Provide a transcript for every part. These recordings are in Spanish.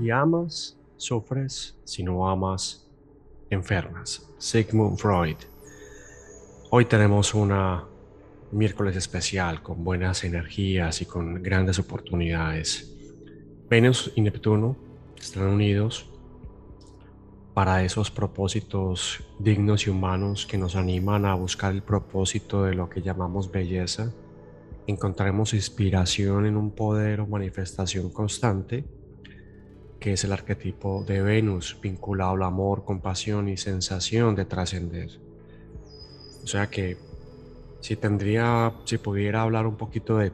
Si amas, sufres. Si no amas, enfermas. Sigmund Freud. Hoy tenemos una miércoles especial con buenas energías y con grandes oportunidades. Venus y Neptuno están unidos para esos propósitos dignos y humanos que nos animan a buscar el propósito de lo que llamamos belleza. Encontraremos inspiración en un poder o manifestación constante, que es el arquetipo de Venus vinculado al amor, compasión y sensación de trascender. O sea que si tendría, si pudiera hablar un poquito de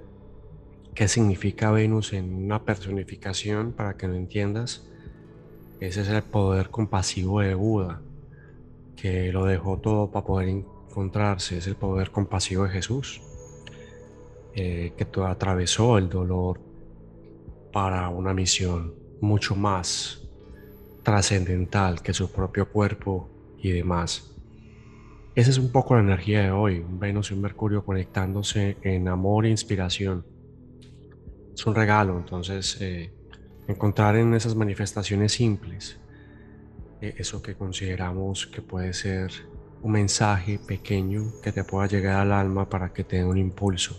qué significa Venus en una personificación para que lo entiendas, ese es el poder compasivo de Buda, que lo dejó todo para poder encontrarse. Es el poder compasivo de Jesús, eh, que atravesó el dolor para una misión mucho más trascendental que su propio cuerpo y demás. Esa es un poco la energía de hoy, un Venus y un Mercurio conectándose en amor e inspiración. Es un regalo, entonces eh, encontrar en esas manifestaciones simples eh, eso que consideramos que puede ser un mensaje pequeño que te pueda llegar al alma para que te dé un impulso.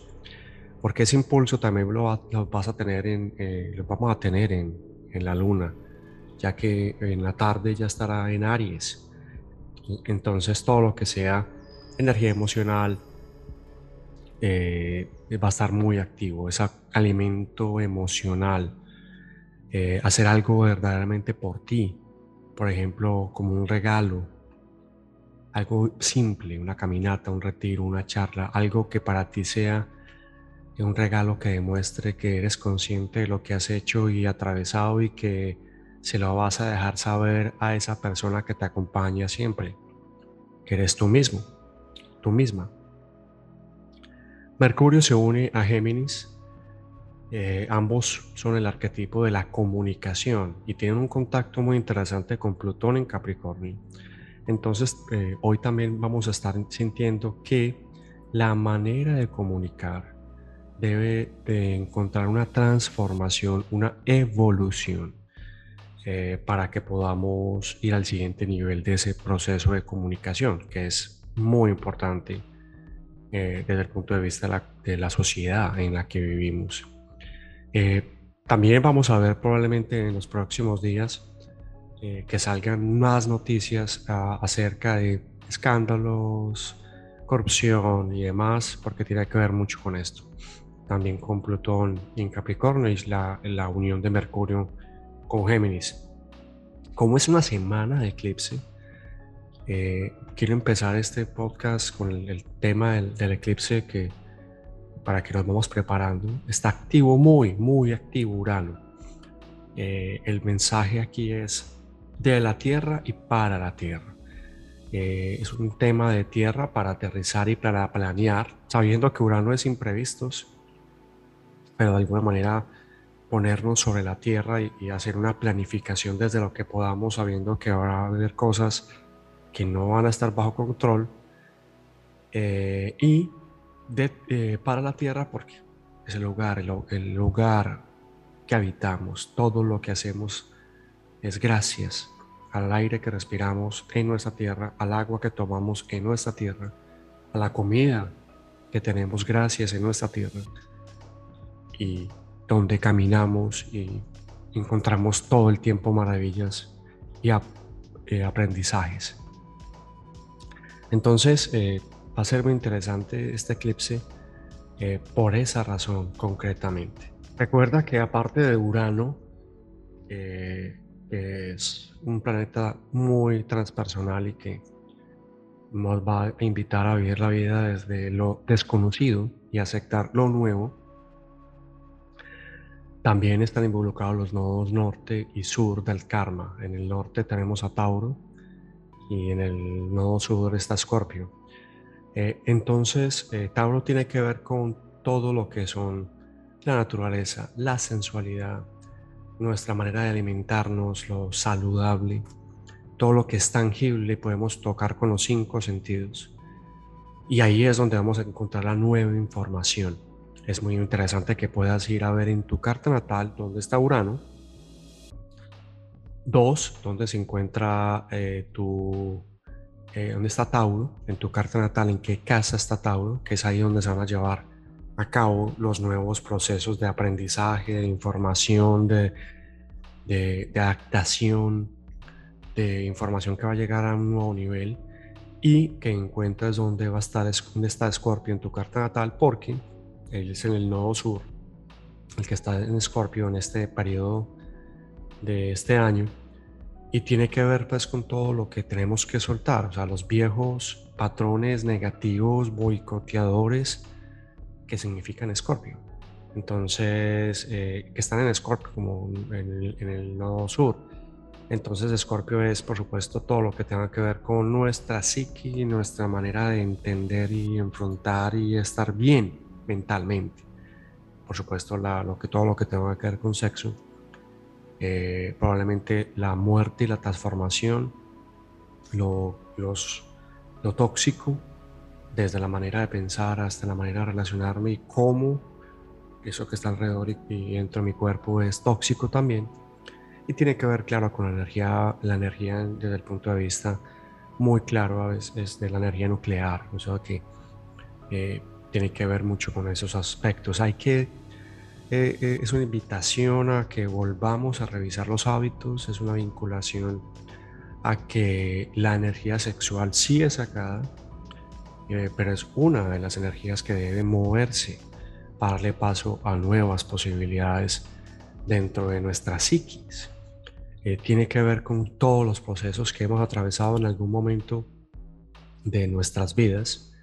Porque ese impulso también lo, vas a tener en, eh, lo vamos a tener en, en la luna, ya que en la tarde ya estará en Aries. Entonces todo lo que sea energía emocional eh, va a estar muy activo, es alimento emocional eh, hacer algo verdaderamente por ti, por ejemplo, como un regalo, algo simple, una caminata, un retiro, una charla, algo que para ti sea un regalo que demuestre que eres consciente de lo que has hecho y atravesado y que se lo vas a dejar saber a esa persona que te acompaña siempre, que eres tú mismo, tú misma. Mercurio se une a Géminis eh, ambos son el arquetipo de la comunicación y tienen un contacto muy interesante con Plutón en Capricornio. Entonces, eh, hoy también vamos a estar sintiendo que la manera de comunicar debe de encontrar una transformación, una evolución eh, para que podamos ir al siguiente nivel de ese proceso de comunicación, que es muy importante desde el punto de vista de la sociedad en la que vivimos. Eh, también vamos a ver probablemente en los próximos días eh, que salgan más noticias ah, acerca de escándalos, corrupción y demás, porque tiene que ver mucho con esto. También con Plutón en Capricornio y la, la unión de Mercurio con Géminis. Como es una semana de eclipse, eh, quiero empezar este podcast con el, tema del eclipse que para que nos vamos preparando. Está activo, muy, muy activo Urano. Eh, el mensaje aquí es de la Tierra y para la Tierra. Eh, es un tema de tierra para aterrizar y para planear, sabiendo que Urano es imprevistos, pero de alguna manera ponernos sobre la Tierra y, hacer una planificación desde lo que podamos, sabiendo que va a haber cosas que no van a estar bajo control eh, y eh, para la tierra porque es el lugar, el, lugar que habitamos. Todo lo que hacemos es gracias al aire que respiramos en nuestra tierra, al agua que tomamos en nuestra tierra, a la comida que tenemos gracias en nuestra tierra y donde caminamos y encontramos todo el tiempo maravillas y eh, aprendizajes. Entonces, eh, Va a ser muy interesante este eclipse eh, por esa razón concretamente. Recuerda que aparte de Urano, es un planeta muy transpersonal y que nos va a invitar a vivir la vida desde lo desconocido y aceptar lo nuevo. También están involucrados los nodos norte y sur del karma. En el norte tenemos a Tauro y en el nodo sur está Escorpio. Eh, entonces, eh, Tauro tiene que ver con todo lo que son la naturaleza, la sensualidad, nuestra manera de alimentarnos, lo saludable, todo lo que es tangible podemos tocar con los cinco sentidos. Y ahí es donde vamos a encontrar la nueva información. Es muy interesante que puedas ir a ver en tu carta natal dónde está Urano. Dos, donde se encuentra eh, tu, eh, dónde está Tauro, en tu carta natal, en qué casa está Tauro, que es ahí donde se van a llevar a cabo los nuevos procesos de aprendizaje, de información, de, de, de adaptación, de información que va a llegar a un nuevo nivel y que encuentres dónde va a estar, dónde está Scorpio en tu carta natal, porque él es en el nodo sur, el que está en Scorpio en este periodo de este año, y tiene que ver pues con todo lo que tenemos que soltar, o sea, los viejos patrones negativos, boicoteadores, que significan Scorpio. Entonces, eh, que están en Scorpio, como en el, en nodo sur entonces Escorpio es, por supuesto, todo lo que tenga que ver con nuestra psique, nuestra manera de entender y enfrentar y estar bien mentalmente. Por supuesto, lo que, todo lo que tenga que ver con sexo. Eh, probablemente la muerte y la transformación, lo, lo tóxico, desde la manera de pensar hasta la manera de relacionarme y cómo eso que está alrededor y, y dentro de mi cuerpo es tóxico también y tiene que ver, claro, con la energía, la energía desde el punto de vista muy claro a veces de la energía nuclear, o sea que eh, tiene que ver mucho con esos aspectos. Hay que, eh, eh, es una invitación a que volvamos a revisar los hábitos, es una vinculación a que la energía sexual sí es sacada, pero es una de las energías que debe moverse para darle paso a nuevas posibilidades dentro de nuestra psiquis. Eh, tiene que ver con todos los procesos que hemos atravesado en algún momento de nuestras vidas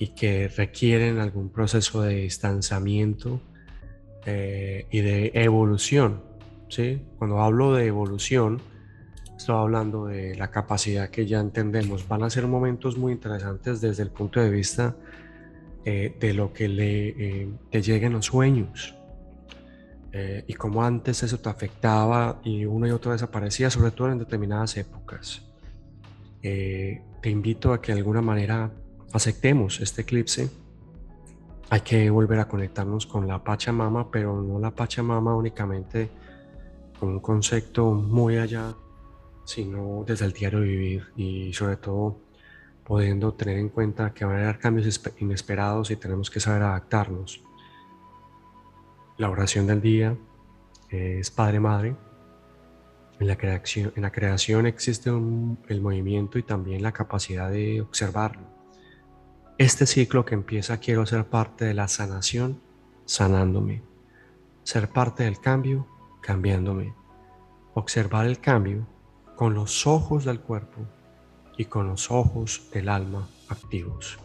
y que requieren algún proceso de distanciamiento eh, y de evolución. ¿sí? Cuando hablo de evolución, estoy hablando de la capacidad que ya entendemos. Van a ser momentos muy interesantes desde el punto de vista eh, de lo que le, te lleguen los sueños. Eh, y como antes eso te afectaba y una y otra vez aparecía, sobre todo en determinadas épocas. Eh, te invito a que de alguna manera aceptemos este eclipse. Hay que volver a conectarnos con la Pachamama, pero no la Pachamama únicamente con un concepto muy allá, sino desde el diario vivir y sobre todo pudiendo tener en cuenta que van a haber cambios inesperados y tenemos que saber adaptarnos. La oración del día es Padre Madre. En la creación, en la creación existe el movimiento y también la capacidad de observarlo. Este ciclo que empieza quiero ser parte de la sanación, sanándome. Ser parte del cambio, cambiándome. Observar el cambio con los ojos del cuerpo y con los ojos del alma activos.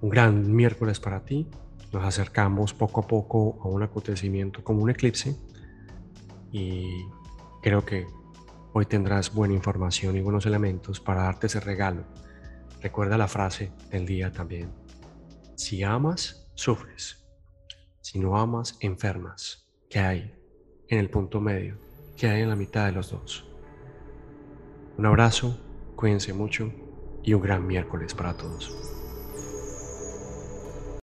Un gran miércoles para ti nos acercamos poco a poco a un acontecimiento como un eclipse y creo que hoy tendrás buena información y buenos elementos para darte ese regalo. Recuerda la frase del día también. Si amas, sufres. Si no amas, enfermas. ¿Qué hay en el punto medio? ¿Qué hay en la mitad de los dos? Un abrazo, cuídense mucho y un gran miércoles para todos.